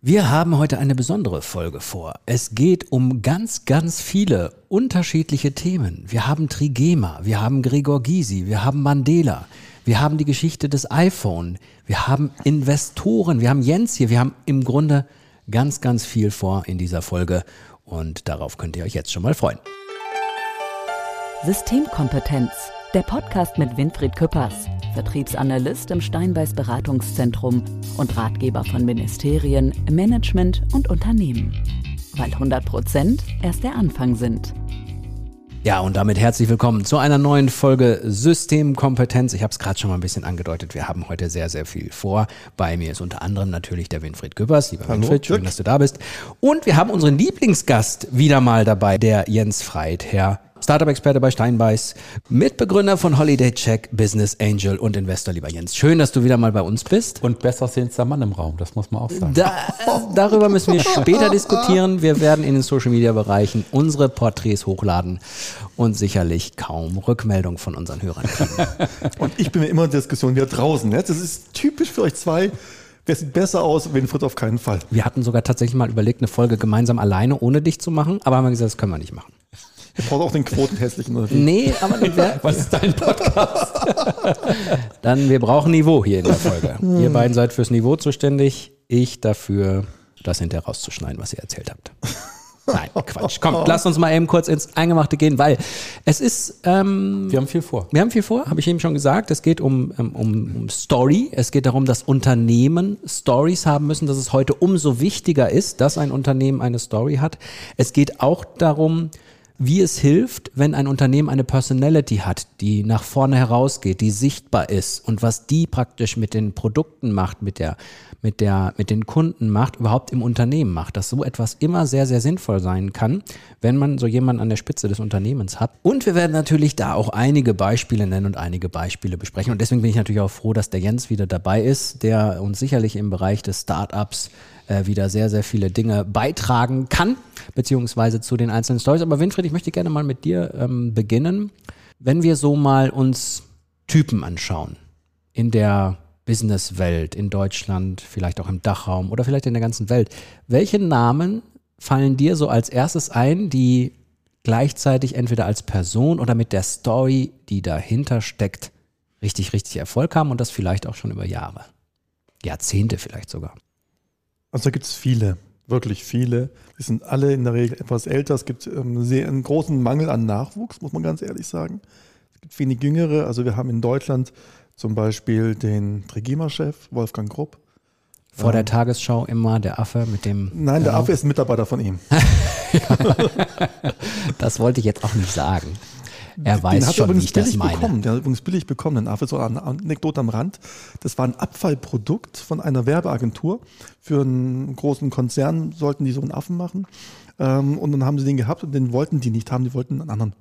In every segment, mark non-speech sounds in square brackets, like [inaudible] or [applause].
Wir haben heute eine besondere Folge vor. Es geht um ganz, ganz viele unterschiedliche Themen. Wir haben Trigema, wir haben Gregor Gysi, wir haben Mandela, wir haben die Geschichte des iPhone, wir haben Investoren, wir haben Jens hier, wir haben im Grunde ganz, ganz viel vor in dieser Folge und darauf könnt ihr euch jetzt schon mal freuen. Systemkompetenz, der Podcast mit Winfried Küppers, Vertriebsanalyst im Steinbeiß Beratungszentrum und Ratgeber von Ministerien, Management und Unternehmen. Weil 100 Prozent erst der Anfang sind. Ja, und damit herzlich willkommen zu einer neuen Folge Systemkompetenz. Ich habe es gerade schon mal ein bisschen angedeutet. Wir haben heute sehr, sehr viel vor. Bei mir ist unter anderem natürlich der Winfried Güppers. Lieber Hallo, Winfried, schön, Dirk. dass du da bist. Und wir haben unseren Lieblingsgast wieder mal dabei, der Jens Freit, Herr Startup-Experte bei Steinbeiß, Mitbegründer von Holiday Check, Business Angel und Investor, lieber Jens. Schön, dass du wieder mal bei uns bist. Und besser aussehendster Mann im Raum, das muss man auch sagen. Da, darüber müssen wir später diskutieren. Wir werden in den Social Media Bereichen unsere Porträts hochladen und sicherlich kaum Rückmeldung von unseren Hörern kriegen. [laughs] Und ich bin mir immer in der Diskussion wieder draußen. Ne? Das ist typisch für euch zwei. Wer sieht besser aus? Winfried auf keinen Fall. Wir hatten sogar tatsächlich mal überlegt, eine Folge gemeinsam alleine ohne dich zu machen, aber haben wir gesagt, das können wir nicht machen. Ihr braucht auch den quotenhässlichen oder? Nee, aber dann, wär, [laughs] Was ist dein Podcast? [laughs] dann wir brauchen Niveau hier in der Folge. Ihr beiden seid fürs Niveau zuständig, ich dafür, das hinterher rauszuschneiden, was ihr erzählt habt. [laughs] Nein, Quatsch. Komm, lasst uns mal eben kurz ins Eingemachte gehen, weil es ist ähm, Wir haben viel vor. Wir haben viel vor, habe ich eben schon gesagt. Es geht um, um, um Story. Es geht darum, dass Unternehmen Stories haben müssen, dass es heute umso wichtiger ist, dass ein Unternehmen eine Story hat. Es geht auch darum, wie es hilft, wenn ein Unternehmen eine Personality hat, die nach vorne herausgeht, die sichtbar ist und was die praktisch mit den Produkten macht, mit der, mit der, mit den Kunden macht, überhaupt im Unternehmen macht, dass so etwas immer sehr, sehr sinnvoll sein kann, wenn man so jemanden an der Spitze des Unternehmens hat. Und wir werden natürlich da auch einige Beispiele nennen und einige Beispiele besprechen. Und deswegen bin ich natürlich auch froh, dass der Jens wieder dabei ist, der uns sicherlich im Bereich des Startups äh, wieder sehr, sehr viele Dinge beitragen kann, beziehungsweise zu den einzelnen Stories. Aber Winfried, ich möchte gerne mal mit dir ähm, beginnen. Wenn wir so mal uns Typen anschauen in der Businesswelt, in Deutschland, vielleicht auch im Dachraum oder vielleicht in der ganzen Welt, welche Namen fallen dir so als erstes ein, die gleichzeitig entweder als Person oder mit der Story, die dahinter steckt, richtig, richtig Erfolg haben und das vielleicht auch schon über Jahre? Jahrzehnte vielleicht sogar. Also da gibt es viele, wirklich viele. Die sind alle in der Regel etwas älter. Es gibt ähm, sehr, einen großen Mangel an Nachwuchs, muss man ganz ehrlich sagen. Es gibt wenig Jüngere. Also wir haben in Deutschland zum Beispiel den Trigema-Chef, Wolfgang Grupp. Vor der Tagesschau immer der Affe mit dem. Nein, der Affe ist ein Mitarbeiter von ihm. [laughs] Das wollte ich jetzt auch nicht sagen. Er Den weiß hat er schon, wie übrigens ich das billig meine. bekommen. Der hat übrigens billig bekommen. Den Affe, so eine Anekdote am Rand. Das war ein Abfallprodukt von einer Werbeagentur. Für einen großen Konzern sollten die so einen Affen machen. Ähm, und dann haben sie den gehabt und den wollten die nicht haben. Die wollten einen anderen.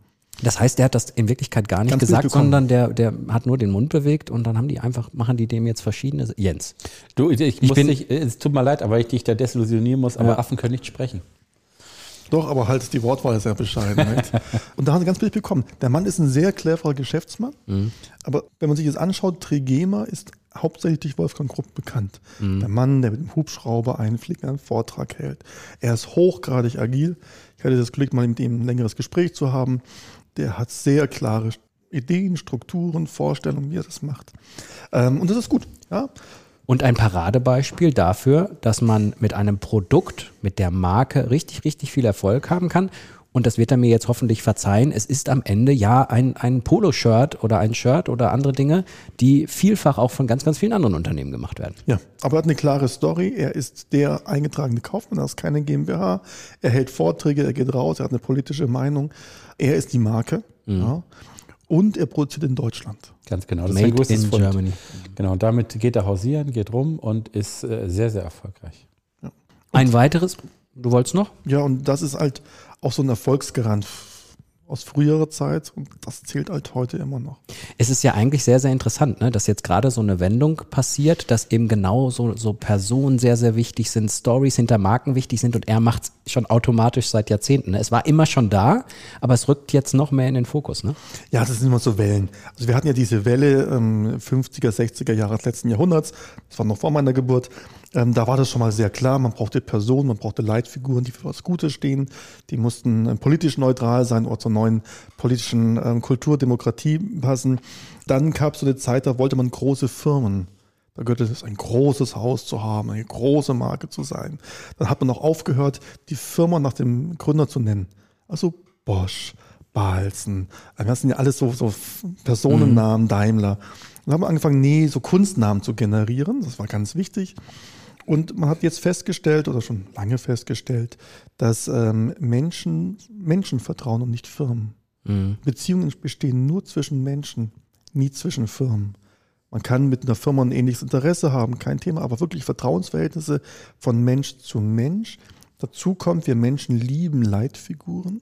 Das heißt, der hat das in Wirklichkeit gar nicht Ganz gesagt, sondern der, der hat nur den Mund bewegt und dann haben die einfach, machen die dem jetzt verschiedene. Jens. Du, ich, muss bin- dich, es tut mir leid, aber ich dich da desillusionieren muss, aber Affen können nicht sprechen. Doch, aber halt die Wortwahl ist sehr bescheiden. Halt. [laughs] Und da haben sie ganz billig bekommen. Der Mann ist ein sehr cleverer Geschäftsmann. Aber wenn man sich das anschaut, Trigema ist hauptsächlich durch Wolfgang Grupp bekannt. Der Mann, der mit dem Hubschrauber einfliegt, einen Vortrag hält. Er ist hochgradig agil. Ich hatte das Glück, mal mit ihm ein längeres Gespräch zu haben. Der hat sehr klare Ideen, Strukturen, Vorstellungen, wie er das macht. Ähm, und das ist gut. Ja? Und ein Paradebeispiel dafür, dass man mit einem Produkt, mit der Marke richtig, richtig viel Erfolg haben kann. Und das wird er mir jetzt hoffentlich verzeihen. Es ist am Ende ja ein, ein Polo-Shirt oder ein Shirt oder andere Dinge, die vielfach auch von ganz, ganz vielen anderen Unternehmen gemacht werden. Ja, aber er hat eine klare Story. Er ist der eingetragene Kaufmann, er ist keine GmbH. Er hält Vorträge, er geht raus, er hat eine politische Meinung. Er ist die Marke. Ja. Und er produziert in Deutschland. Ganz genau. Das Made ist ein größtes in Fund. Germany. Genau, und damit geht er hausieren, geht rum und ist äh, sehr, sehr erfolgreich. Ein weiteres, du wolltest noch? Ja, und das ist halt auch so ein Erfolgsgarant aus früherer Zeit und das zählt halt heute immer noch. Es ist ja eigentlich sehr, sehr interessant, ne, dass jetzt gerade so eine Wendung passiert, dass eben genau so, so Personen sehr, sehr wichtig sind, Stories hinter Marken wichtig sind und er macht es schon automatisch seit Jahrzehnten. Ne? Es war immer schon da, aber es rückt jetzt noch mehr in den Fokus. Ne? Ja, das sind immer so Wellen. Also wir hatten ja diese Welle ähm, 50er, 60er Jahre des letzten Jahrhunderts, das war noch vor meiner Geburt, Ähm, da war das schon mal sehr klar, man brauchte Personen, man brauchte Leitfiguren, die für was Gutes stehen, die mussten äh, politisch neutral sein oder zur neuen politischen ähm, Kultur, Demokratie passen. Dann gab es so eine Zeit, da wollte man große Firmen. Da gehörte es, ein großes Haus zu haben, eine große Marke zu sein. Dann hat man auch aufgehört, die Firma nach dem Gründer zu nennen. Also Bosch, Balzen, das sind ja alles so, so Personennamen, mhm. Daimler. Dann haben wir angefangen, nee, so Kunstnamen zu generieren. Das war ganz wichtig. Und man hat jetzt festgestellt oder schon lange festgestellt, dass ähm, Menschen Menschen vertrauen und nicht Firmen. Mhm. Beziehungen bestehen nur zwischen Menschen, nie zwischen Firmen. Man kann mit einer Firma ein ähnliches Interesse haben, kein Thema, aber wirklich Vertrauensverhältnisse von Mensch zu Mensch. Dazu kommt, wir Menschen lieben Leitfiguren.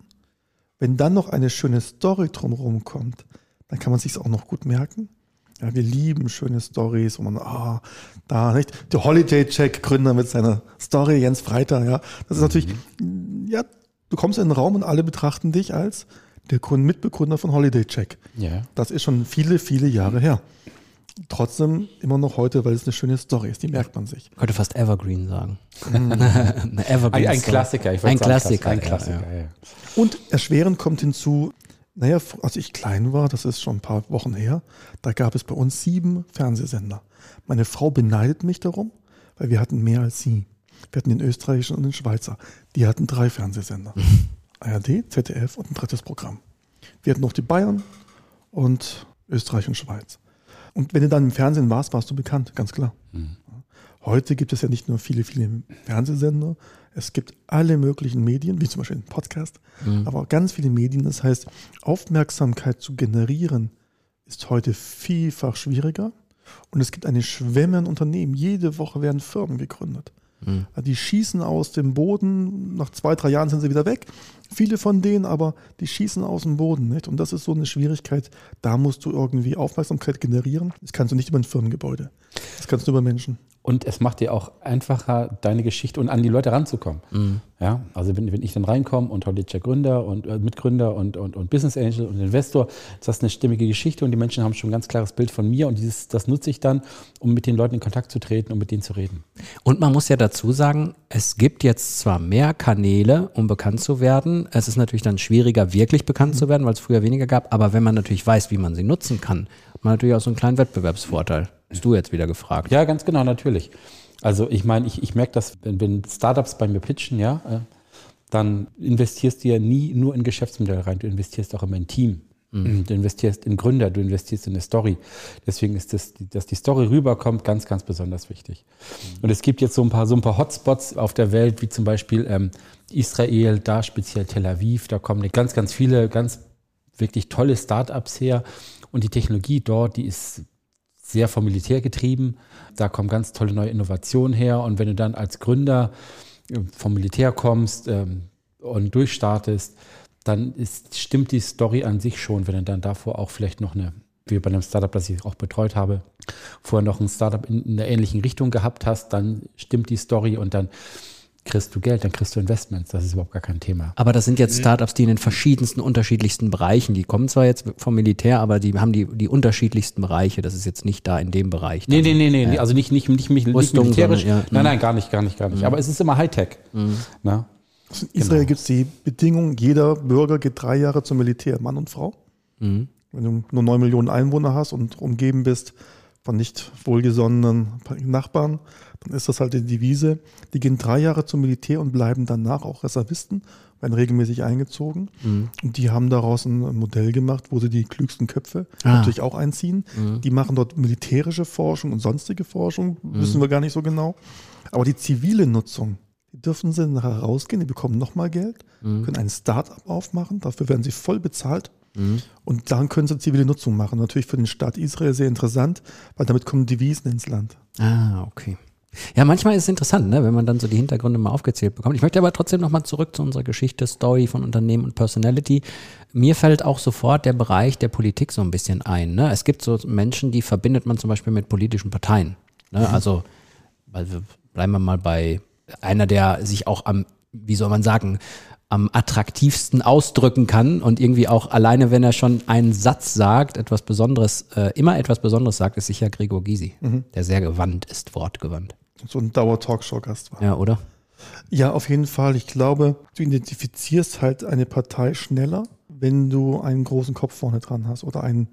Wenn dann noch eine schöne Story drumherum kommt, dann kann man sich auch noch gut merken. Ja, wir lieben schöne Stories, wo man, ah, da, nicht? Der Holiday Check Gründer mit seiner Story, Jens Freitag, ja. Das ist natürlich, mhm. ja, du kommst in den Raum und alle betrachten dich als der Mitbegründer von Holiday Check. Ja. Das ist schon viele, viele Jahre her. Trotzdem immer noch heute, weil es eine schöne Story ist, die merkt man sich. Ich könnte fast Evergreen sagen. Mhm. [laughs] Evergreen ein, ein Klassiker, ich ein Klassiker. Ein Klassiker, ja, ja. Und erschwerend kommt hinzu, naja, als ich klein war, das ist schon ein paar Wochen her, da gab es bei uns sieben Fernsehsender. Meine Frau beneidet mich darum, weil wir hatten mehr als sie. Wir hatten den österreichischen und den Schweizer. Die hatten drei Fernsehsender. [laughs] ARD, ZDF und ein drittes Programm. Wir hatten noch die Bayern und Österreich und Schweiz. Und wenn du dann im Fernsehen warst, warst du bekannt, ganz klar. Mhm. Heute gibt es ja nicht nur viele, viele Fernsehsender, es gibt alle möglichen Medien, wie zum Beispiel einen Podcast, mhm. aber auch ganz viele Medien. Das heißt, Aufmerksamkeit zu generieren ist heute vielfach schwieriger. Und es gibt eine Schwemme an Unternehmen. Jede Woche werden Firmen gegründet. Mhm. Die schießen aus dem Boden, nach zwei, drei Jahren sind sie wieder weg. Viele von denen aber, die schießen aus dem Boden. Nicht? Und das ist so eine Schwierigkeit. Da musst du irgendwie Aufmerksamkeit generieren. Das kannst du nicht über ein Firmengebäude. Das kannst du über Menschen. Und es macht dir auch einfacher, deine Geschichte und an die Leute ranzukommen. Mhm. Ja, also wenn, wenn ich dann reinkomme und Hollitscher Gründer und äh, Mitgründer und, und, und Business Angel und Investor, ist das eine stimmige Geschichte und die Menschen haben schon ein ganz klares Bild von mir und dieses, das nutze ich dann, um mit den Leuten in Kontakt zu treten und mit denen zu reden. Und man muss ja dazu sagen, es gibt jetzt zwar mehr Kanäle, um bekannt zu werden. Es ist natürlich dann schwieriger, wirklich bekannt mhm. zu werden, weil es früher weniger gab. Aber wenn man natürlich weiß, wie man sie nutzen kann, hat man natürlich auch so einen kleinen Wettbewerbsvorteil. Hast du jetzt wieder gefragt. Ja, ganz genau, natürlich. Also ich meine, ich, ich merke das, wenn, wenn Startups bei mir pitchen, ja, äh, dann investierst du ja nie nur in Geschäftsmodell rein, du investierst auch immer in Team. Mhm. Du investierst in Gründer, du investierst in eine Story. Deswegen ist das, dass die Story rüberkommt, ganz, ganz besonders wichtig. Mhm. Und es gibt jetzt so ein paar, so ein paar Hotspots auf der Welt, wie zum Beispiel ähm, Israel, da speziell Tel Aviv, da kommen ganz, ganz viele, ganz wirklich tolle Startups her. Und die Technologie dort, die ist sehr vom Militär getrieben. Da kommen ganz tolle neue Innovationen her. Und wenn du dann als Gründer äh, vom Militär kommst ähm, und durchstartest, dann ist, stimmt die Story an sich schon, wenn du dann davor auch vielleicht noch eine, wie bei einem Startup, das ich auch betreut habe, vorher noch ein Startup in, in einer ähnlichen Richtung gehabt hast, dann stimmt die Story und dann kriegst du Geld, dann kriegst du Investments. Das ist überhaupt gar kein Thema. Aber das sind jetzt mhm. Startups, die in den verschiedensten, unterschiedlichsten Bereichen, die kommen zwar jetzt vom Militär, aber die haben die, die unterschiedlichsten Bereiche. Das ist jetzt nicht da in dem Bereich. Nee, nee, nee, nee, ja. also nicht, nicht, nicht, nicht, militärisch. Sondern, ja. Nein, nein, gar nicht, gar nicht, gar nicht. Mhm. Aber es ist immer Hightech. Mhm. Na? In Israel genau. gibt es die Bedingung, jeder Bürger geht drei Jahre zum Militär, Mann und Frau. Mhm. Wenn du nur neun Millionen Einwohner hast und umgeben bist von nicht wohlgesonnenen Nachbarn, dann ist das halt die Devise. Die gehen drei Jahre zum Militär und bleiben danach auch Reservisten, werden regelmäßig eingezogen. Mhm. Und die haben daraus ein Modell gemacht, wo sie die klügsten Köpfe ah. natürlich auch einziehen. Mhm. Die machen dort militärische Forschung und sonstige Forschung, mhm. wissen wir gar nicht so genau. Aber die zivile Nutzung, die dürfen sie nachher rausgehen, die bekommen nochmal Geld, mhm. können ein Start-up aufmachen, dafür werden sie voll bezahlt. Mhm. Und dann können sie zivile Nutzung machen. Natürlich für den Staat Israel sehr interessant, weil damit kommen Devisen ins Land. Ah, okay. Ja, manchmal ist es interessant, ne, wenn man dann so die Hintergründe mal aufgezählt bekommt. Ich möchte aber trotzdem nochmal zurück zu unserer Geschichte, Story von Unternehmen und Personality. Mir fällt auch sofort der Bereich der Politik so ein bisschen ein. Ne? Es gibt so Menschen, die verbindet man zum Beispiel mit politischen Parteien. Ne? Mhm. Also, also bleiben wir mal bei einer, der sich auch am, wie soll man sagen, am attraktivsten ausdrücken kann und irgendwie auch alleine, wenn er schon einen Satz sagt, etwas Besonderes, äh, immer etwas Besonderes sagt, ist sicher Gregor Gysi, mhm. der sehr gewandt ist, wortgewandt. so ein Dauer-Talkshow-Gast war. Ja, oder? Ja, auf jeden Fall. Ich glaube, du identifizierst halt eine Partei schneller, wenn du einen großen Kopf vorne dran hast oder einen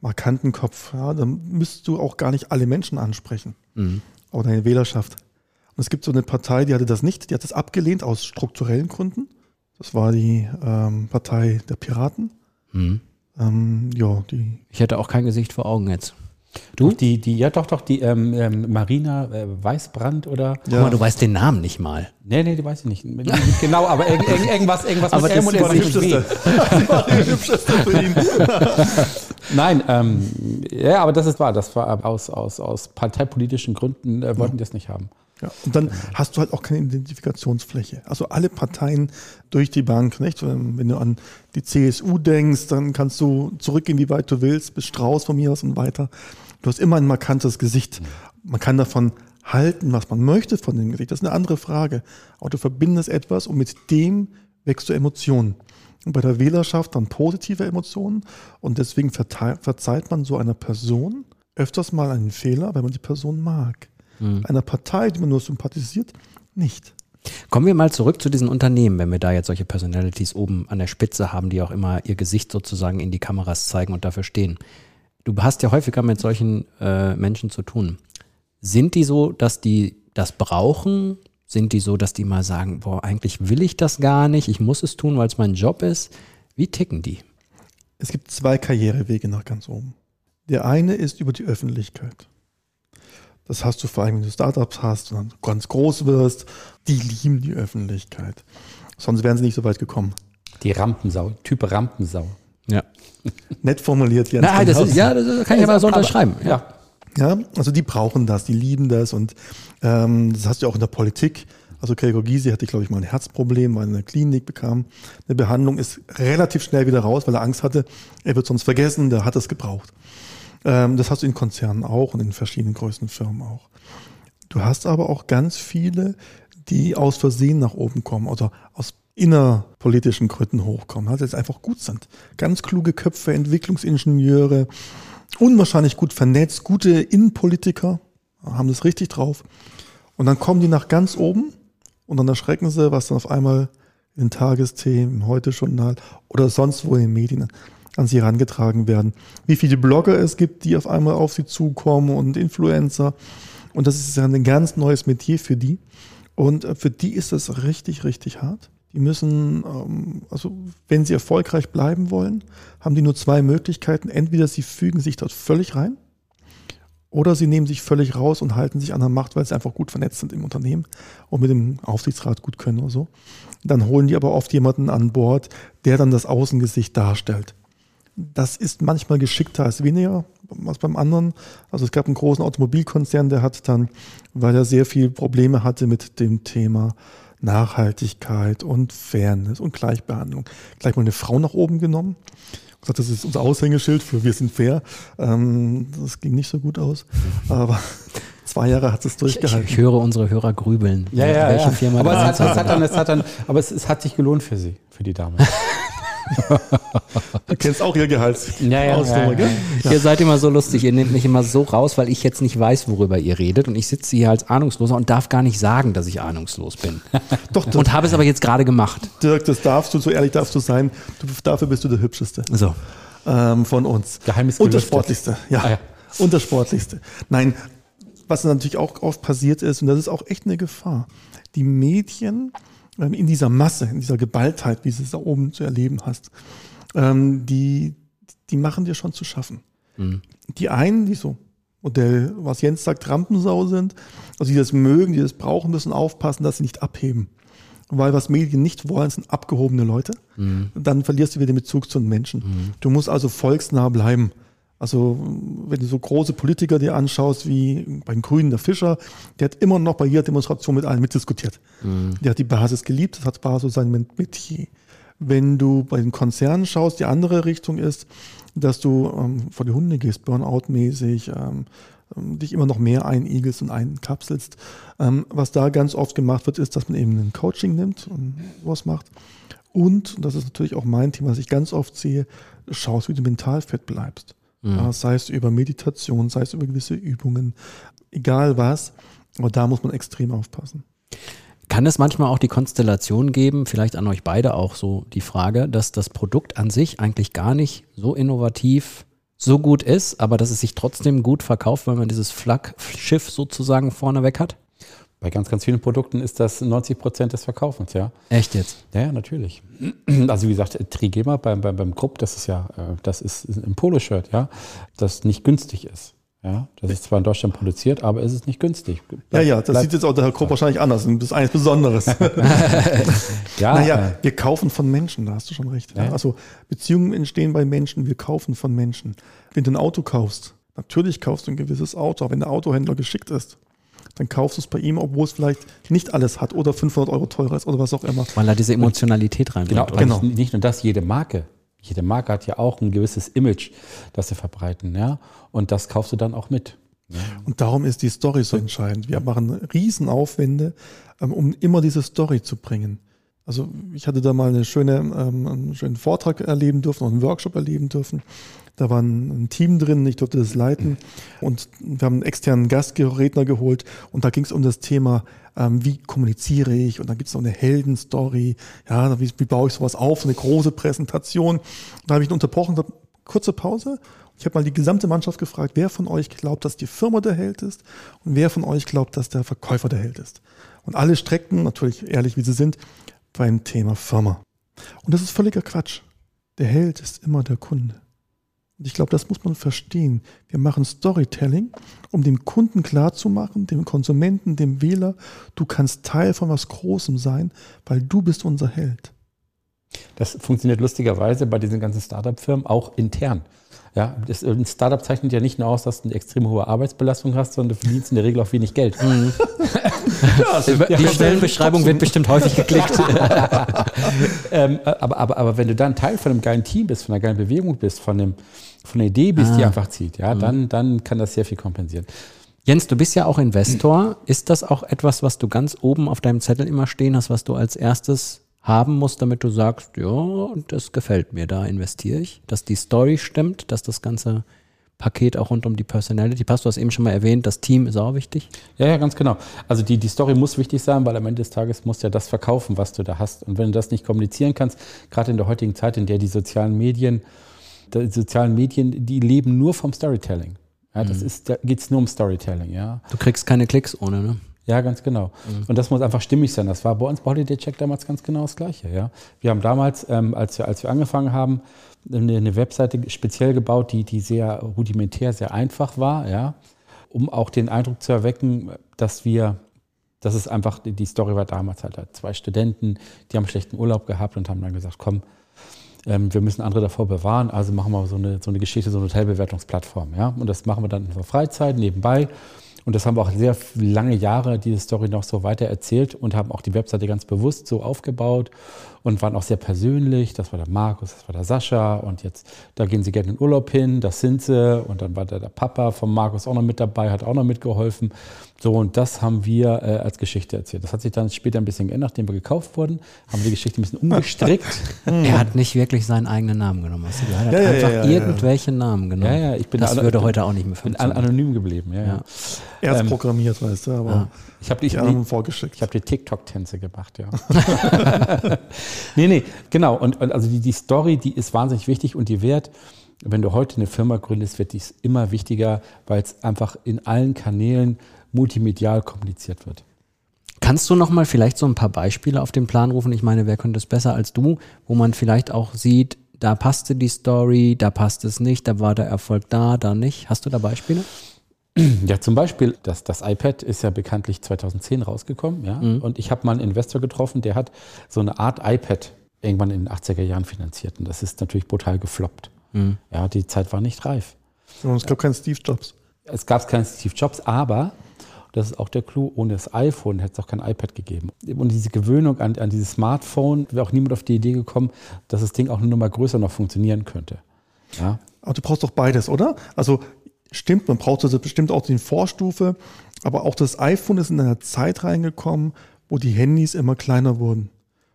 markanten Kopf. Ja, dann müsstest du auch gar nicht alle Menschen ansprechen Mhm. oder deine Wählerschaft. Und es gibt so eine Partei, die hatte das nicht, die hat das abgelehnt aus strukturellen Gründen. Das war die ähm, Partei der Piraten. Mhm. Ähm, ja, die Ich hätte auch kein Gesicht vor Augen jetzt. Du? Die, die, ja, doch, doch, die ähm, ähm, Marina äh, Weißbrand oder. Guck mal, du weißt den Namen nicht mal. Nee, nee, die weiß ich nicht. Nicht genau, aber irg, irg, irgendwas, irgendwas Aber mit das M und war S die W. die war die hübscheste für ihn. Nein, ähm, ja, aber das ist wahr. Das war aus, aus, aus parteipolitischen Gründen äh, wollten die das nicht haben. Ja, und dann hast du halt auch keine Identifikationsfläche. Also alle Parteien durch die Bank, nicht? Wenn du an die CSU denkst, dann kannst du zurückgehen, wie weit du willst, bis Strauß von mir aus und weiter. Du hast immer ein markantes Gesicht. Man kann davon halten, was man möchte von dem Gesicht. Das ist eine andere Frage. Aber du verbindest etwas und mit dem wächst du Emotionen. Und bei der Wählerschaft dann positive Emotionen. Und deswegen verzeiht man so einer Person öfters mal einen Fehler, wenn man die Person mag. Einer Partei, die man nur sympathisiert, nicht. Kommen wir mal zurück zu diesen Unternehmen, wenn wir da jetzt solche Personalities oben an der Spitze haben, die auch immer ihr Gesicht sozusagen in die Kameras zeigen und dafür stehen. Du hast ja häufiger mit solchen äh, Menschen zu tun. Sind die so, dass die das brauchen? Sind die so, dass die mal sagen, boah, eigentlich will ich das gar nicht, ich muss es tun, weil es mein Job ist? Wie ticken die? Es gibt zwei Karrierewege nach ganz oben. Der eine ist über die Öffentlichkeit. Das hast du vor allem, wenn du Startups hast und dann ganz groß wirst. Die lieben die Öffentlichkeit. Sonst wären sie nicht so weit gekommen. Die Rampensau, Typ Rampensau. Ja. [laughs] Nett formuliert, Jens. Na, das ist, ja, das kann ich aber so unterschreiben. Ja. Ja, also die brauchen das, die lieben das und ähm, das hast du auch in der Politik. Also Gregor Gysi hatte, glaube ich, mal ein Herzproblem, weil er in der Klinik bekam. Eine Behandlung ist relativ schnell wieder raus, weil er Angst hatte, er wird sonst vergessen, der hat es gebraucht. Ähm, das hast du in Konzernen auch und in verschiedenen größeren Firmen auch. Du hast aber auch ganz viele, die aus Versehen nach oben kommen oder aus innerpolitischen Gründen hochkommen, also jetzt einfach gut sind. Ganz kluge Köpfe, Entwicklungsingenieure, unwahrscheinlich gut vernetzt, gute Innenpolitiker, haben das richtig drauf. Und dann kommen die nach ganz oben und dann erschrecken sie, was dann auf einmal in Tagesthemen, im Heute-Journal oder sonst wo in den Medien an sie herangetragen werden. Wie viele Blogger es gibt, die auf einmal auf sie zukommen und Influencer. Und das ist ja ein ganz neues Metier für die. Und äh, für die ist das richtig, richtig hart. Die müssen, ähm, also wenn sie erfolgreich bleiben wollen, haben die nur zwei Möglichkeiten. Entweder sie fügen sich dort völlig rein oder sie nehmen sich völlig raus und halten sich an der Macht, weil sie einfach gut vernetzt sind im Unternehmen und mit dem Aufsichtsrat gut können oder so. Dann holen die aber oft jemanden an Bord, der dann das Außengesicht darstellt. Das ist manchmal geschickter als weniger als beim anderen. Also es gab einen großen Automobilkonzern, der hat dann, weil er sehr viel Probleme hatte mit dem Thema Nachhaltigkeit und Fairness und Gleichbehandlung, gleich mal eine Frau nach oben genommen. Und gesagt, das ist unser Aushängeschild für wir sind fair. Ähm, das ging nicht so gut aus. Aber [laughs] zwei Jahre hat es Ich, durchgehalten. ich höre unsere Hörer grübeln. Ja, ja, welche ja. Firma aber, es hat, es hat dann, es hat dann, aber es, es hat sich gelohnt für sie, für die Dame. [laughs] [laughs] Du kennst auch ihr Gehalt. Ja, ja, Ausnummer, ja, ja. Ihr seid immer so lustig, ihr nehmt mich immer so raus, weil ich jetzt nicht weiß, worüber ihr redet und ich sitze hier als Ahnungsloser und darf gar nicht sagen, dass ich ahnungslos bin. [laughs] Doch, Dirk, Und habe es aber jetzt gerade gemacht. Dirk, das darfst du, so ehrlich darfst du sein. Du, dafür bist du der Hübscheste So. ähm, von uns. Geheimnis Und der. Sportlichste, ja. Ah, ja. Und der Sportlichste. Nein, was natürlich auch oft passiert ist, und das ist auch echt eine Gefahr, die Medien ähm, in dieser Masse, in dieser Geballtheit, wie du es da oben zu erleben hast, ähm, die, die machen dir schon zu schaffen. Die einen, die so Modell, was Jens sagt, Rampensau sind, also die das mögen, die das brauchen, müssen aufpassen, dass sie nicht abheben. Weil was Medien nicht wollen, sind abgehobene Leute. Dann verlierst du wieder den Bezug zu den Menschen. Du musst also volksnah bleiben. Also wenn du so große Politiker dir anschaust, wie beim Grünen der Fischer, der hat immer noch bei jeder Demonstration mit allen mitdiskutiert. Der hat die Basis geliebt, das hat Basis sein Metier. Wenn du bei den Konzernen schaust, die andere Richtung ist, dass du ähm, vor die Hunde gehst, Burnout-mäßig, ähm, ähm, dich immer noch mehr einigelst und einkapselst. Ähm, was da ganz oft gemacht wird, ist, dass man eben ein Coaching nimmt und was macht. Und, und das ist natürlich auch mein Thema, was ich ganz oft sehe, schaust, wie du mental fit bleibst. Ja, sei es über Meditation, sei es über gewisse Übungen, egal was. Aber da muss man extrem aufpassen. Kann es manchmal auch die Konstellation geben, vielleicht an euch beide auch so die Frage, dass das Produkt an sich eigentlich gar nicht so innovativ so gut ist, aber dass es sich trotzdem gut verkauft, weil man dieses Flaggschiff sozusagen vorneweg hat? Bei ganz, ganz vielen Produkten ist das 90 Prozent des Verkaufens, ja. Echt jetzt? Ja, ja, natürlich. [clears throat] Also wie gesagt, Trigema beim, beim, beim Krupp, das ist ja, äh, das ist ein Poloshirt, ja, das nicht günstig ist. Ja, das ist zwar in Deutschland produziert, aber es ist nicht günstig. Ja, ja, das sieht jetzt auch der Herr Krupp wahrscheinlich anders. Das ist eines Besonderes. [laughs] [laughs] ja, naja, wir kaufen von Menschen, da hast du schon recht. Ja. Also Beziehungen entstehen bei Menschen, wir kaufen von Menschen. Wenn du ein Auto kaufst, natürlich kaufst du ein gewisses Auto, wenn der Autohändler geschickt ist, dann kaufst du es bei ihm, obwohl es vielleicht nicht alles hat oder 500 Euro teurer ist oder was auch immer. Weil er diese Emotionalität reinbringt. Genau, genau. Nicht, nur das, jede Marke. Jede Marke hat ja auch ein gewisses Image, das sie verbreiten, ja. Und das kaufst du dann auch mit. Und darum ist die Story so entscheidend. Wir machen Riesenaufwände, ähm, um immer diese Story zu bringen. Also ich hatte da mal eine schöne, ähm, einen schönen Vortrag erleben dürfen, einen Workshop erleben dürfen. Da war ein, Team drin, ich durfte das leiten und wir haben einen externen Gastredner geholt und da ging es um das Thema, ähm, wie kommuniziere ich und dann gibt es noch eine Heldenstory, ja, wie, wie baue ich sowas auf, eine große Präsentation. Da habe ich ihn unterbrochen, gesagt, kurze Pause. Ich habe mal die gesamte Mannschaft gefragt, wer von euch glaubt, dass die Firma der Held ist und wer von euch glaubt, dass der Verkäufer der Held ist. Und alle streckten, natürlich ehrlich wie sie sind, beim Thema Firma. Und das ist völliger Quatsch. Der Held ist immer der Kunde. Und ich glaube, das muss man verstehen. Wir machen Storytelling, um dem Kunden klarzumachen, dem Konsumenten, dem Wähler, du kannst Teil von was Großem sein, weil du bist unser Held. Das funktioniert lustigerweise bei diesen ganzen Startup-Firmen auch intern. Ja, das, ein Startup zeichnet ja nicht nur aus, dass du eine extrem hohe Arbeitsbelastung hast, sondern du verdienst in der Regel auch wenig Geld. Mhm. [laughs] ja, die Stellenbeschreibung wird bestimmt häufig geklickt. [laughs] ähm, aber, aber, aber wenn du dann Teil von einem geilen Team bist, von einer geilen Bewegung bist, von, einem, von einer Idee bist, ah. die einfach zieht, ja, mhm. dann, dann kann das sehr viel kompensieren. Jens, du bist ja auch Investor. Ist das auch etwas, was du ganz oben auf deinem Zettel immer stehen hast, was du als erstes haben musst, damit du sagst, ja, das gefällt mir, da investiere ich, dass die Story stimmt, dass das ganze Paket auch rund um die Personality passt. Du hast eben schon mal erwähnt, das Team ist auch wichtig. Ja, ja, ganz genau. Also die, die Story muss wichtig sein, weil am Ende des Tages musst du ja das verkaufen, was du da hast. Und wenn du das nicht kommunizieren kannst, gerade in der heutigen Zeit, in der die sozialen Medien, die sozialen Medien, die leben nur vom Storytelling. Ja, das mhm. ist, da geht es nur um Storytelling, ja. Du kriegst keine Klicks ohne, ne? Ja, ganz genau. Mhm. Und das muss einfach stimmig sein. Das war bei uns bei Holiday Check damals ganz genau das Gleiche. Ja? Wir haben damals, ähm, als, wir, als wir angefangen haben, eine, eine Webseite speziell gebaut, die, die sehr rudimentär, sehr einfach war, ja? um auch den Eindruck zu erwecken, dass wir, dass es einfach, die Story war damals halt, halt zwei Studenten, die haben schlechten Urlaub gehabt und haben dann gesagt, komm, ähm, wir müssen andere davor bewahren, also machen wir so eine, so eine Geschichte, so eine Hotelbewertungsplattform. Ja? Und das machen wir dann in unserer Freizeit nebenbei. Und das haben wir auch sehr lange Jahre, diese Story noch so weiter erzählt und haben auch die Webseite ganz bewusst so aufgebaut und waren auch sehr persönlich. Das war der Markus, das war der Sascha und jetzt, da gehen sie gerne in den Urlaub hin, das sind sie. Und dann war der, der Papa von Markus auch noch mit dabei, hat auch noch mitgeholfen. So, und das haben wir äh, als Geschichte erzählt. Das hat sich dann später ein bisschen geändert, nachdem wir gekauft wurden, haben wir die Geschichte ein bisschen umgestrickt. [laughs] er hat nicht wirklich seinen eigenen Namen genommen. Hast du Er hat ja, einfach ja, ja, irgendwelche Namen genommen. Ja, ja, ich bin das würde heute auch nicht mehr funktionieren. anonym geblieben, ja. ja. Er ist ähm, programmiert, weißt du, aber ich habe die, die vorgeschickt. Ich habe die TikTok-Tänze gemacht, ja. [laughs] nee, nee, genau. Und, und also die, die Story, die ist wahnsinnig wichtig und die Wert wenn du heute eine Firma gründest, wird dies immer wichtiger, weil es einfach in allen Kanälen multimedial kommuniziert wird. Kannst du noch mal vielleicht so ein paar Beispiele auf den Plan rufen? Ich meine, wer könnte es besser als du, wo man vielleicht auch sieht, da passte die Story, da passt es nicht, da war der Erfolg da, da nicht. Hast du da Beispiele? Ja, zum Beispiel, das, das iPad ist ja bekanntlich 2010 rausgekommen, ja. Mhm. Und ich habe mal einen Investor getroffen, der hat so eine Art iPad irgendwann in den 80er Jahren finanziert. Und das ist natürlich brutal gefloppt. Mhm. Ja, die Zeit war nicht reif. Und es gab keinen Steve Jobs. Es gab keinen Steve Jobs, aber das ist auch der Clou, ohne das iPhone hätte es auch kein iPad gegeben. Und diese Gewöhnung an, an dieses Smartphone, wäre auch niemand auf die Idee gekommen, dass das Ding auch eine Nummer größer noch funktionieren könnte. Ja. Aber du brauchst doch beides, oder? Also stimmt, man braucht das bestimmt auch die Vorstufe, aber auch das iPhone ist in einer Zeit reingekommen, wo die Handys immer kleiner wurden.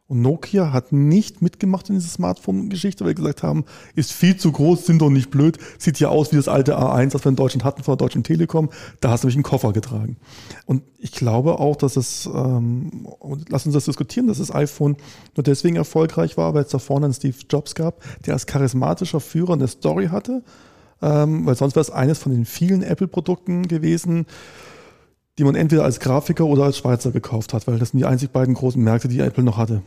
Und Nokia hat nicht mitgemacht in diese Smartphone-Geschichte, weil sie gesagt haben, ist viel zu groß, sind doch nicht blöd, sieht ja aus wie das alte A1, das wir in Deutschland hatten von der Deutschen Telekom. Da hast du nämlich einen Koffer getragen. Und ich glaube auch, dass es, ähm, lass uns das diskutieren, dass das iPhone nur deswegen erfolgreich war, weil es da vorne einen Steve Jobs gab, der als charismatischer Führer eine Story hatte, ähm, weil sonst wäre es eines von den vielen Apple-Produkten gewesen, die man entweder als Grafiker oder als Schweizer gekauft hat, weil das sind die einzig beiden großen Märkte, die Apple noch hatte.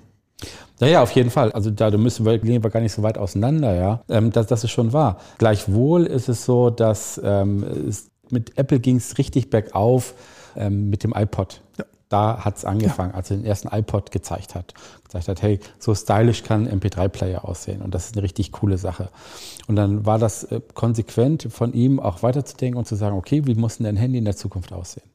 Naja, auf jeden Fall. Also da müssen wir, gehen wir gar nicht so weit auseinander, ja. Ähm, das, das ist schon wahr. Gleichwohl ist es so, dass ähm, es, mit Apple ging es richtig bergauf ähm, mit dem iPod. Ja. Da hat es angefangen, ja. als er den ersten iPod gezeigt hat. Gezeigt hat, hey, so stylisch kann ein MP3-Player aussehen. Und das ist eine richtig coole Sache. Und dann war das äh, konsequent von ihm auch weiterzudenken und zu sagen, okay, wie muss denn ein Handy in der Zukunft aussehen?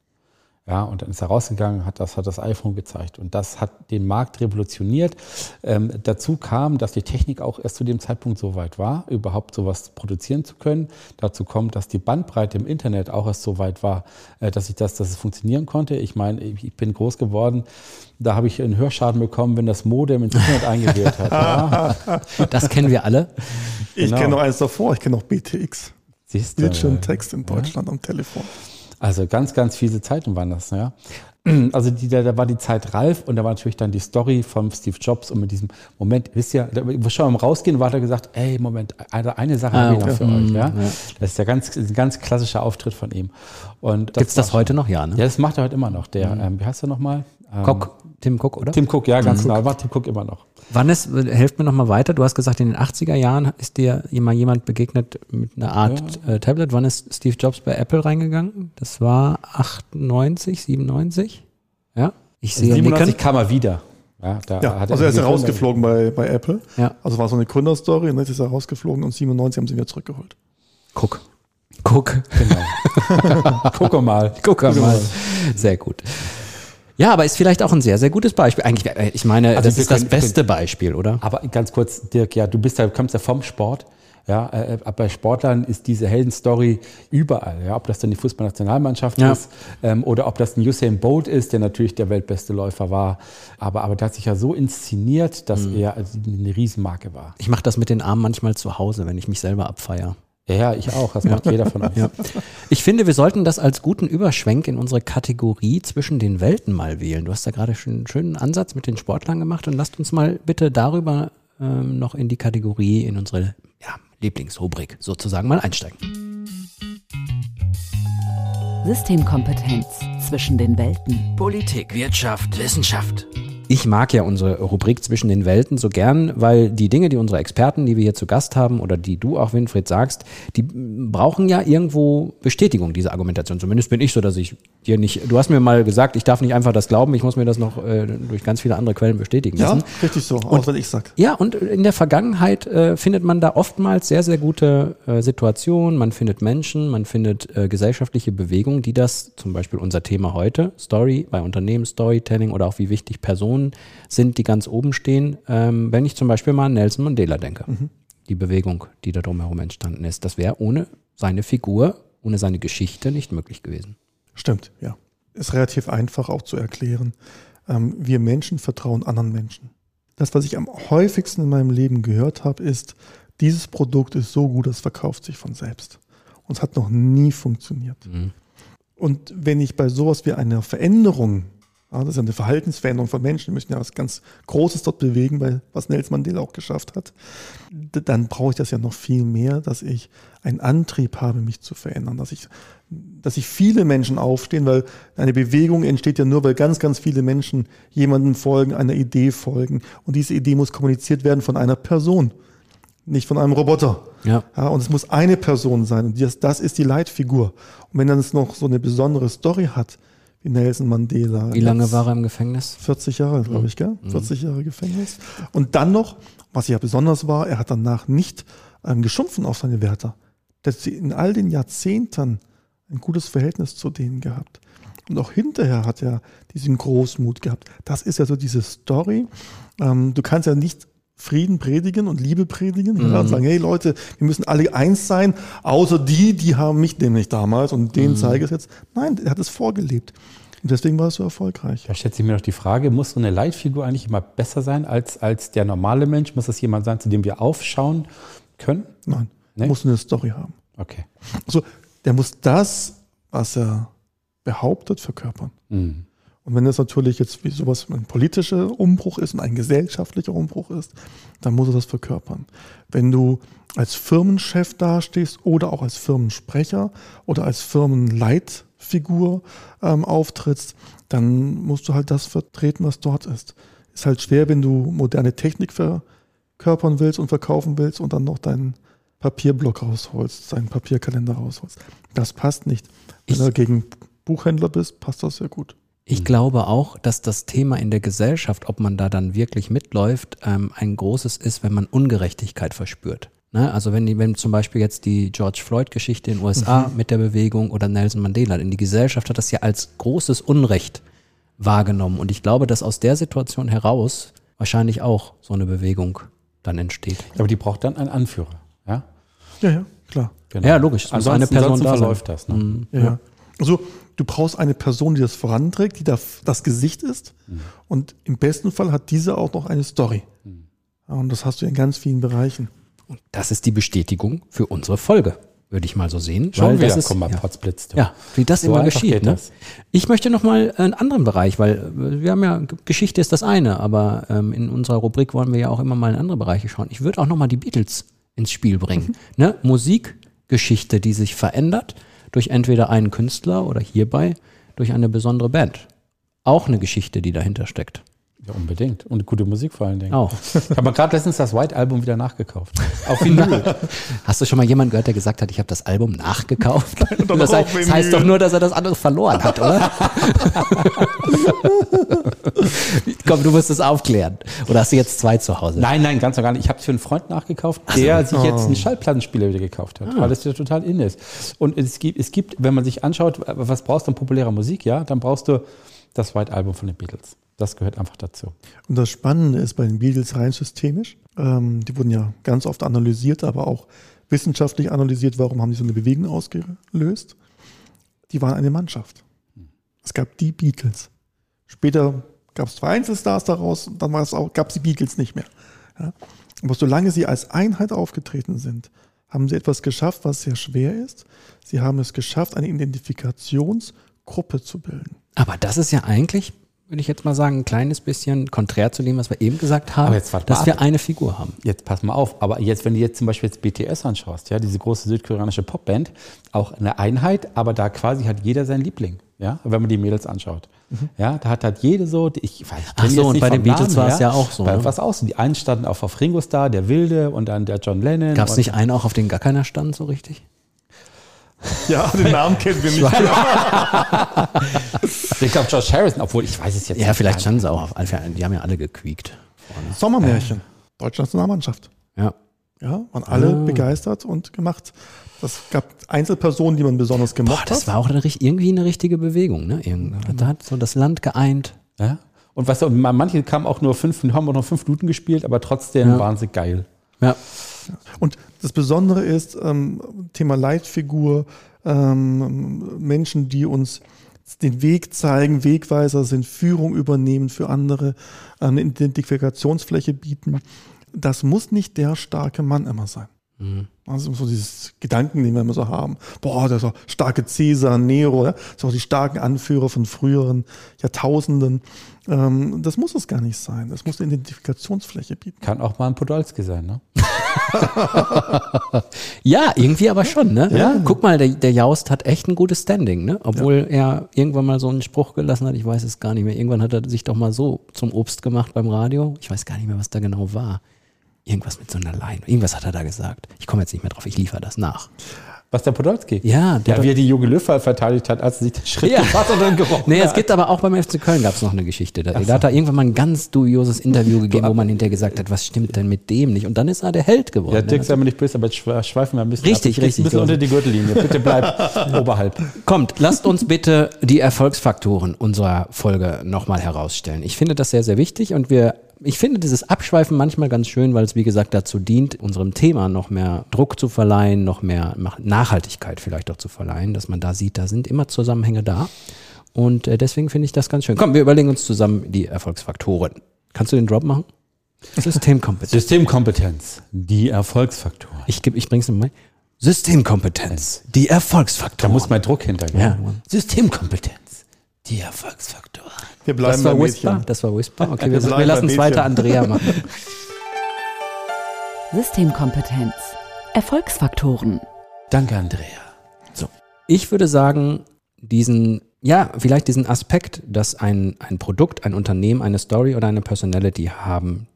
Ja, und dann ist er rausgegangen, hat das, hat das iPhone gezeigt. Und das hat den Markt revolutioniert. Ähm, dazu kam, dass die Technik auch erst zu dem Zeitpunkt so weit war, überhaupt sowas produzieren zu können. Dazu kommt, dass die Bandbreite im Internet auch erst so weit war, äh, dass ich das, dass es funktionieren konnte. Ich meine, ich bin groß geworden. Da habe ich einen Hörschaden bekommen, wenn das Modem ins Internet eingewählt hat. Ja. [laughs] Das kennen wir alle. Ich genau. kenne noch eins davor, ich kenne noch BTX. Siehst du? Bildschirm Text in Deutschland ja. am Telefon. Also ganz, ganz fiese Zeiten waren das, ja. [clears throat] Also die, da, da war die Zeit Ralf und da war natürlich dann die Story von Steve Jobs und mit diesem Moment, wisst ihr, da, schon beim Rausgehen war er gesagt, ey, Moment, eine, eine Sache ah, habe ich noch für euch, ja? ja. Das ist der ganz, ein ganz klassischer Auftritt von ihm. Und Gibt's das heute noch? Ja, ne? Ja, das macht er heute immer noch. Der, mhm. ähm, wie heißt er nochmal? Ähm, Cook, Tim Cook, oder? Tim Cook, ja, ganz mhm. genau. Macht Tim Cook immer noch. Wann ist, helft mir nochmal weiter, du hast gesagt, in den 80er Jahren ist dir mal jemand begegnet mit einer Art ja. äh, Tablet. Wann ist Steve Jobs bei Apple reingegangen? Das war 98, 97? Ja? Ich sehe 97 Nicken. kam er wieder. Ja, da ja, hat er also er ist ja rausgeflogen bei, bei Apple. Ja. Also war so eine Gründerstory und jetzt ist er rausgeflogen und 97 haben sie ihn wieder zurückgeholt. [laughs] Guck. Guck. Genau. Guck mal. Guck mal. Sehr gut. Ja, aber ist vielleicht auch ein sehr, sehr gutes Beispiel. Eigentlich, äh, ich meine, also das ist können, das beste Beispiel, oder? Aber ganz kurz, Dirk, ja, du bist ja, kommst ja vom Sport. Ja, äh, äh bei Sportlern ist diese Heldenstory überall. Ja, ob das dann die Fußballnationalmannschaft ja. ist ähm, oder ob das ein Usain Bolt ist, der natürlich der weltbeste Läufer war. Aber, aber der hat sich ja so inszeniert, dass mhm. er eine Riesenmarke war. Ich mache das mit den Armen manchmal zu Hause, wenn ich mich selber abfeier. Ja, ich auch. Das macht jeder von uns. Ja. Ich finde, wir sollten das als guten Überschwenk in unsere Kategorie zwischen den Welten mal wählen. Du hast da gerade schon einen schönen Ansatz mit den Sportlern gemacht und lasst uns mal bitte darüber ähm, noch in die Kategorie, in unsere ja, Lieblingsrubrik sozusagen mal einsteigen. Systemkompetenz zwischen den Welten. Politik, Wirtschaft, Wissenschaft. Ich mag ja unsere Rubrik zwischen den Welten so gern, weil die Dinge, die unsere Experten, die wir hier zu Gast haben oder die du auch, Winfried, sagst, die brauchen ja irgendwo Bestätigung, diese Argumentation. Zumindest bin ich so, dass ich dir nicht, du hast mir mal gesagt, ich darf nicht einfach das glauben, ich muss mir das noch äh, durch ganz viele andere Quellen bestätigen lassen. Ja, richtig so, auch wenn ich sag. Ja, und in der Vergangenheit äh, findet man da oftmals sehr, sehr gute äh, Situationen, man findet Menschen, man findet äh, gesellschaftliche Bewegungen, die das, zum Beispiel unser Thema heute, Story, bei Unternehmen Storytelling oder auch wie wichtig Personen Personen sind, die ganz oben stehen. Ähm, wenn ich zum Beispiel mal an Nelson Mandela denke, mhm. die Bewegung, die da drumherum entstanden ist, das wäre ohne seine Figur, ohne seine Geschichte nicht möglich gewesen. Stimmt, ja. Ist relativ einfach auch zu erklären. Ähm, wir Menschen vertrauen anderen Menschen. Das, was ich am häufigsten in meinem Leben gehört habe, ist, dieses Produkt ist so gut, es verkauft sich von selbst. Und es hat noch nie funktioniert. Mhm. Und wenn ich bei sowas wie einer Veränderung das ist ja eine Verhaltensveränderung von Menschen, die müssen ja was ganz Großes dort bewegen, weil was Nelson Mandela auch geschafft hat. Dann brauche ich das ja noch viel mehr, dass ich einen Antrieb habe, mich zu verändern, dass ich, dass sich viele Menschen aufstehen, weil eine Bewegung entsteht ja nur, weil ganz, ganz viele Menschen jemandem folgen, einer Idee folgen. Und diese Idee muss kommuniziert werden von einer Person, nicht von einem Roboter. Ja. ja und es muss eine Person sein. Und das, das ist die Leitfigur. Und wenn dann es noch so eine besondere Story hat, wie Nelson Mandela. Wie lange war er im Gefängnis? 40 Jahre, glaube ich, gell? 40 mhm. Jahre Gefängnis. Und dann noch, was ja besonders war, er hat danach nicht ähm, geschumpfen auf seine Wärter. Der hat in all den Jahrzehnten ein gutes Verhältnis zu denen gehabt. Und auch hinterher hat er diesen Großmut gehabt. Das ist ja so diese Story. Ähm, du kannst ja nicht Frieden predigen und Liebe predigen mhm. und sagen, hey Leute, wir müssen alle eins sein, außer die, die haben mich nämlich damals und denen mhm. zeige ich es jetzt. Nein, er hat es vorgelebt. Und deswegen war es so erfolgreich. Da stellt sich mir noch die Frage, muss so eine Leitfigur eigentlich immer besser sein als, als der normale Mensch? Muss das jemand sein, zu dem wir aufschauen können? Nein, Nee? muss eine Story haben. Okay. Also der muss das, was er behauptet, verkörpern. Mhm. Und wenn es natürlich jetzt wie sowas ein politischer Umbruch ist und ein gesellschaftlicher Umbruch ist, dann muss er das verkörpern. Wenn du als Firmenchef dastehst oder auch als Firmensprecher oder als Firmenleitfigur ähm, auftrittst, dann musst du halt das vertreten, was dort ist. Ist halt schwer, wenn du moderne Technik verkörpern willst und verkaufen willst und dann noch deinen Papierblock rausholst, deinen Papierkalender rausholst. Das passt nicht. Wenn Ich- du gegen Buchhändler bist, passt das sehr gut. Ich glaube auch, dass das Thema in der Gesellschaft, ob man da dann wirklich mitläuft, ähm, ein großes ist, wenn man Ungerechtigkeit verspürt. Ne? Also wenn, die, wenn zum Beispiel jetzt die George Floyd-Geschichte in den USA mit der Bewegung oder Nelson Mandela, in die Gesellschaft hat das ja als großes Unrecht wahrgenommen. Und ich glaube, dass aus der Situation heraus wahrscheinlich auch so eine Bewegung dann entsteht. Aber die braucht dann einen Anführer. Ja, Ja, ja, klar. genau. Ja, logisch, es Ansonsten, eine Person da sein. verläuft das. Ne? Ja. ja. Also du brauchst eine Person, die das voranträgt, die da das Gesicht ist. Und im besten Fall hat diese auch noch eine Story. Ja, und das hast du in ganz vielen Bereichen. Und das ist die Bestätigung für unsere Folge, würde ich mal so sehen. Schon weil wieder, das ist, komm mal, ja. Potzblitz. Ja, wie das So immer geschieht. geht Ne? das. Ich möchte noch mal einen anderen Bereich, weil äh, wir haben ja, Geschichte ist das eine, aber ähm, in unserer Rubrik wollen wir ja auch immer mal in andere Bereiche schauen. Ich würde auch noch mal die Beatles ins Spiel bringen. Ne? Musikgeschichte, die sich verändert durch entweder einen Künstler oder hierbei durch eine besondere Band. Auch eine Geschichte, die dahinter steckt. Ja, unbedingt. Und gute Musik vor allen Dingen. Auch. Ich habe gerade letztens das White Album wieder nachgekauft. Auf [laughs] Vinyl. Hast du schon mal jemanden gehört, der gesagt hat, ich habe das Album nachgekauft? [laughs] Das, heißt, das heißt doch nur, dass er das andere verloren hat, oder? [laughs] Komm, du musst es aufklären. Oder hast du jetzt zwei zu Hause? nein, nein, ganz und gar nicht. Ich habe es für einen Freund nachgekauft, der sich jetzt Oh. einen Schallplattenspieler wieder gekauft Ah. hat, weil das ja total in ist. Und es gibt, es gibt, wenn man sich anschaut, was brauchst du an populärer Musik, ja, dann brauchst du das White Album von den Beatles. Das gehört einfach dazu. Und das Spannende ist bei den Beatles rein systemisch. Ähm, die wurden ja ganz oft analysiert, aber auch wissenschaftlich analysiert, warum haben die so eine Bewegung ausgelöst. Die waren eine Mannschaft. Es gab die Beatles. Später gab es zwei Einzelstars daraus, und dann war es auch, gab es die Beatles nicht mehr. Ja. Aber solange sie als Einheit aufgetreten sind, haben sie etwas geschafft, was sehr schwer ist. Sie haben es geschafft, eine Identifikationsgruppe zu bilden. Aber das ist ja eigentlich, würde ich jetzt mal sagen, ein kleines bisschen konträr zu dem, was wir eben gesagt haben, dass wir eine Figur haben. Jetzt pass mal auf, aber jetzt, wenn du jetzt zum Beispiel jetzt BTS anschaust, ja, diese große südkoreanische Popband, auch eine Einheit, aber da quasi hat jeder seinen Liebling, ja, wenn man die Mädels anschaut. Ja, da hat halt jede so, ich weiß, ich Ach so, und nicht bei den Beatles war es ja auch so, Bei, ne? Was auch so, die einen standen auf, auf Ringo Starr, der Wilde und dann der John Lennon. Gab es nicht einen auch, auf den gar keiner stand, so richtig? Ja, den Namen kennen wir nicht. [laughs] Ich glaube George Harrison, obwohl ich weiß es jetzt Ja, nicht. vielleicht standen sie auch auf. Die haben ja alle gequiekt. Sommermärchen. Deutsche Nationalmannschaft. Ja. Ja, waren alle Ah. begeistert und gemacht. Das gab Einzelpersonen, die man besonders Boah, gemocht das hat. war auch eine, irgendwie eine richtige Bewegung, ne? Da hat so das Land geeint. Ja? Und weißt du, manche kamen auch nur fünf, haben auch noch fünf Minuten gespielt, aber trotzdem Ja. waren sie geil. Ja. Und das Besondere ist, ähm, Thema Leitfigur, ähm, Menschen, die uns den Weg zeigen, Wegweiser sind, Führung übernehmen für andere, äh, eine Identifikationsfläche bieten. Das muss nicht der starke Mann immer sein. Also so dieses Gedanken, den wir immer so haben. Boah, der starke Cäsar, Nero, ja? so die starken Anführer von früheren Jahrtausenden. Ähm, das muss es gar nicht sein. Das muss eine Identifikationsfläche bieten. Kann auch mal ein Podolski sein, ne? [laughs] [laughs] Ja, irgendwie aber schon, ne? Ja. Guck mal, der, der Jaust hat echt ein gutes Standing, ne? Obwohl er irgendwann mal so einen Spruch gelassen hat, ich weiß es gar nicht mehr. Irgendwann hat er sich doch mal so zum Obst gemacht beim Radio. Ich weiß gar nicht mehr, was da genau war. Irgendwas mit so einer Leine. Irgendwas hat er da gesagt. Ich komme jetzt nicht mehr drauf, ich liefere das nach. Was der Podolski? Ja, der Ja, wie er die Jogi Löw verteidigt hat, als er sich den Schritt Ja. gefasst hat und gerochen Nee, es hat. gibt aber auch beim FC Köln gab es noch eine Geschichte. Da, da hat er irgendwann mal ein ganz dubioses Interview [laughs] gegeben, wo man hinterher gesagt hat, was stimmt denn mit dem nicht? Und dann ist er der Held geworden. Ja? Dirk, sei mir nicht böse, aber schweifen wir ein bisschen Richtig, ab. Richtig, Ein bisschen so. unter die Gürtellinie. Bitte bleib [laughs] oberhalb. Kommt, lasst uns bitte die Erfolgsfaktoren unserer Folge nochmal herausstellen. Ich finde das sehr, sehr wichtig und wir, ich finde dieses Abschweifen manchmal ganz schön, weil es wie gesagt dazu dient, unserem Thema noch mehr Druck zu verleihen, noch mehr Nachhaltigkeit vielleicht auch zu verleihen, dass man da sieht, da sind immer Zusammenhänge da. Und äh, deswegen finde ich das ganz schön. Komm, wir überlegen uns zusammen die Erfolgsfaktoren. Kannst du den Drop machen? Systemkompetenz. Systemkompetenz, die Erfolgsfaktoren. Ich, geb- ich bring's nochmal. Systemkompetenz. Die Da Erfolgsfaktoren. muss mal Druck hintergehen. Ja. Systemkompetenz, die Erfolgsfaktoren. Wir bleiben das war bei Whisper. Mädchen. Das war Whisper. Okay, Wir wir, wir lassen es weiter. Andrea machen. [laughs] Systemkompetenz. Erfolgsfaktoren. Danke, Andrea. Ich würde sagen, diesen, ja, vielleicht diesen Aspekt, dass ein, ein Produkt, ein Unternehmen, eine Story oder eine Personality haben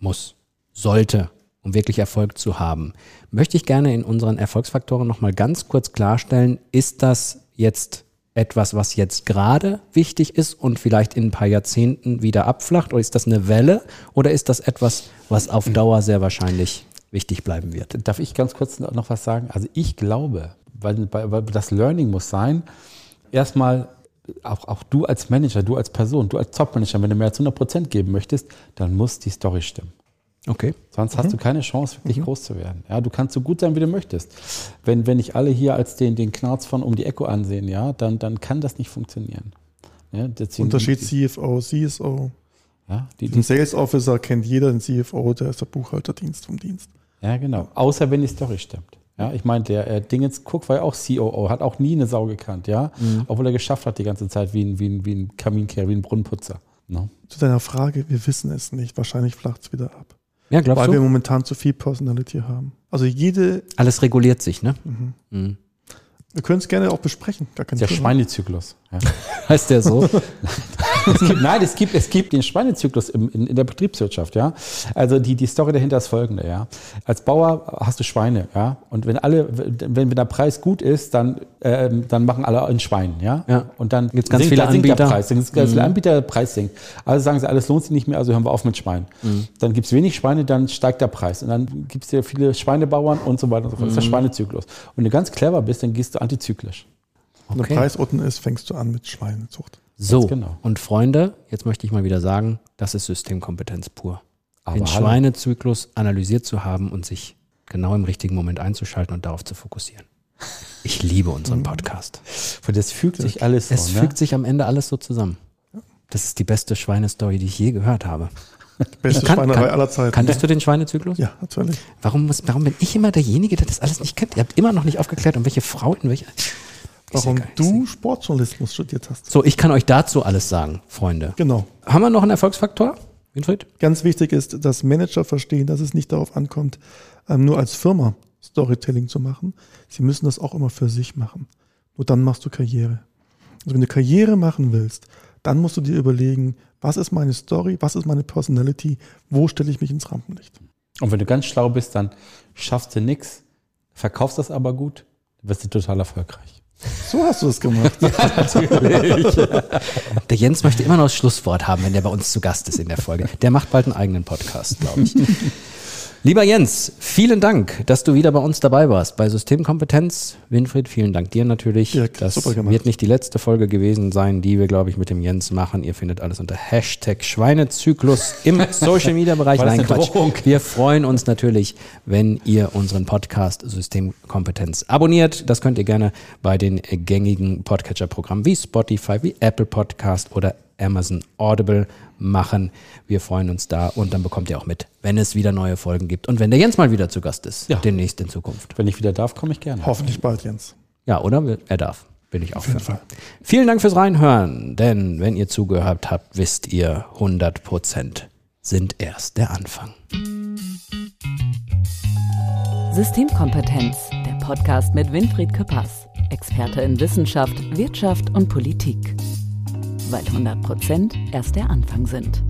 muss, sollte, um wirklich Erfolg zu haben, möchte ich gerne in unseren Erfolgsfaktoren nochmal ganz kurz klarstellen, ist das jetzt etwas, was jetzt gerade wichtig ist und vielleicht in ein paar Jahrzehnten wieder abflacht? Oder ist das eine Welle? Oder ist das etwas, was auf Dauer sehr wahrscheinlich wichtig bleiben wird? Darf ich ganz kurz noch was sagen? Also ich glaube, weil, weil weil das Learning muss sein, erstmal auch, auch du als Manager, du als Person, du als Top-Manager, wenn du mehr als 100 Prozent geben möchtest, dann muss die Story stimmen. Okay. Sonst hast du keine Chance, wirklich groß zu werden. Ja, du kannst so gut sein, wie du möchtest. Wenn, wenn nicht alle hier als den, den Knarz von um die Ecke ansehen, ja, dann, dann kann das nicht funktionieren. Ja, Unterschied CFO, CSO. Ja, die, Den die, Sales Officer kennt jeder, den CFO, der ist der Buchhalterdienst vom Dienst. ja, genau. Außer wenn die Story stimmt. Ja, ich meine, der äh, Dingens Cook war ja auch COO, hat auch nie eine Sau gekannt, ja, obwohl er geschafft hat die ganze Zeit wie ein, wie ein, wie ein Kaminkehrer, wie ein Brunnenputzer. Ne? Zu deiner Frage, wir wissen es nicht. Wahrscheinlich flacht es wieder ab. Ja, glaubst weil du? wir momentan zu viel Personality haben. Also jede, Alles reguliert sich, ne? Mhm. wir können es gerne auch besprechen. Gar kein Der Thema. Schweinezyklus. Ja. [laughs] Heißt der so? [laughs] Es gibt, nein, es gibt, es gibt den Schweinezyklus im, in, in der Betriebswirtschaft, ja. Also die, die Story dahinter ist folgende, ja. Als Bauer hast du Schweine, ja. Und wenn alle, wenn, wenn der Preis gut ist, dann, ähm, dann machen alle ein Schwein, ja. Ja. Und dann Gibt's ganz sinkt, viele der Anbieter. Preis. Dann gibt's ganz viele Anbieter, der Preis sinkt. Also sagen sie, alles lohnt sich nicht mehr, also hören wir auf mit Schweinen. Dann gibt's wenig Schweine, dann steigt der Preis. Und dann gibt's ja viele Schweinebauern und so weiter und so fort. Das ist der Schweinezyklus. Und wenn du ganz clever bist, dann gehst du antizyklisch. Wenn Okay. der Preis unten ist, fängst du an mit Schweinezucht. So, genau. und Freunde, jetzt möchte ich mal wieder sagen, das ist Systemkompetenz pur. Aber Den. Schweinezyklus analysiert zu haben und sich genau im richtigen Moment einzuschalten und darauf zu fokussieren. Ich liebe unseren Podcast. Und das fügt sich alles Es so, ne? fügt sich am Ende alles so zusammen. Das ist die beste Schweinestory, die ich je gehört habe. Beste Kann- Schweinerei kann- aller Zeiten. Kanntest du den Schweinezyklus? ja, natürlich. Warum, muss, warum bin ich immer derjenige, der das alles nicht kennt? Ihr habt immer noch nicht aufgeklärt, um welche Frau in welcher. Warum du Sportjournalismus studiert hast. So, ich kann euch dazu alles sagen, Freunde. Genau. Haben wir noch einen Erfolgsfaktor, Winfried? Ganz wichtig ist, dass Manager verstehen, dass es nicht darauf ankommt, ähm, nur als Firma Storytelling zu machen. Sie müssen das auch immer für sich machen. Nur dann machst du Karriere. Also wenn du Karriere machen willst, dann musst du dir überlegen, was ist meine Story, was ist meine Personality, wo stelle ich mich ins Rampenlicht. Und wenn du ganz schlau bist, dann schaffst du nix, verkaufst das aber gut, dann wirst du total erfolgreich. So hast du es gemacht. [laughs] Der Jens möchte immer noch das Schlusswort haben, wenn der bei uns zu Gast ist in der Folge. Der macht bald einen eigenen Podcast, glaube ich. Lieber Jens, vielen Dank, dass du wieder bei uns dabei warst bei Systemkompetenz. Winfried, vielen Dank dir natürlich. Ja, das wird nicht die letzte Folge gewesen sein, die wir, glaube ich, mit dem Jens machen. Ihr findet alles unter Hashtag Schweinezyklus im [laughs] Social Media Bereich. Nein, Quatsch. Drohung? Wir freuen uns natürlich, wenn ihr unseren Podcast Systemkompetenz abonniert. Das könnt ihr gerne bei den gängigen Podcatcher-Programmen wie Spotify, wie Apple Podcast oder Amazon Audible machen. Wir freuen uns da und dann bekommt ihr auch mit, wenn es wieder neue Folgen gibt und wenn der Jens mal wieder zu Gast ist, Ja. demnächst in Zukunft. Wenn ich wieder darf, komme ich gerne. Hoffentlich bald, Jens. Ja, oder? Er darf. Bin ich auch Auf jeden. Fall. Vielen Dank fürs Reinhören, denn wenn ihr zugehört habt, wisst ihr, 100 Prozent sind erst der Anfang. Systemkompetenz, der Podcast mit Winfried Küppers, Experte in Wissenschaft, Wirtschaft und Politik. Weil 100 Prozent erst der Anfang sind.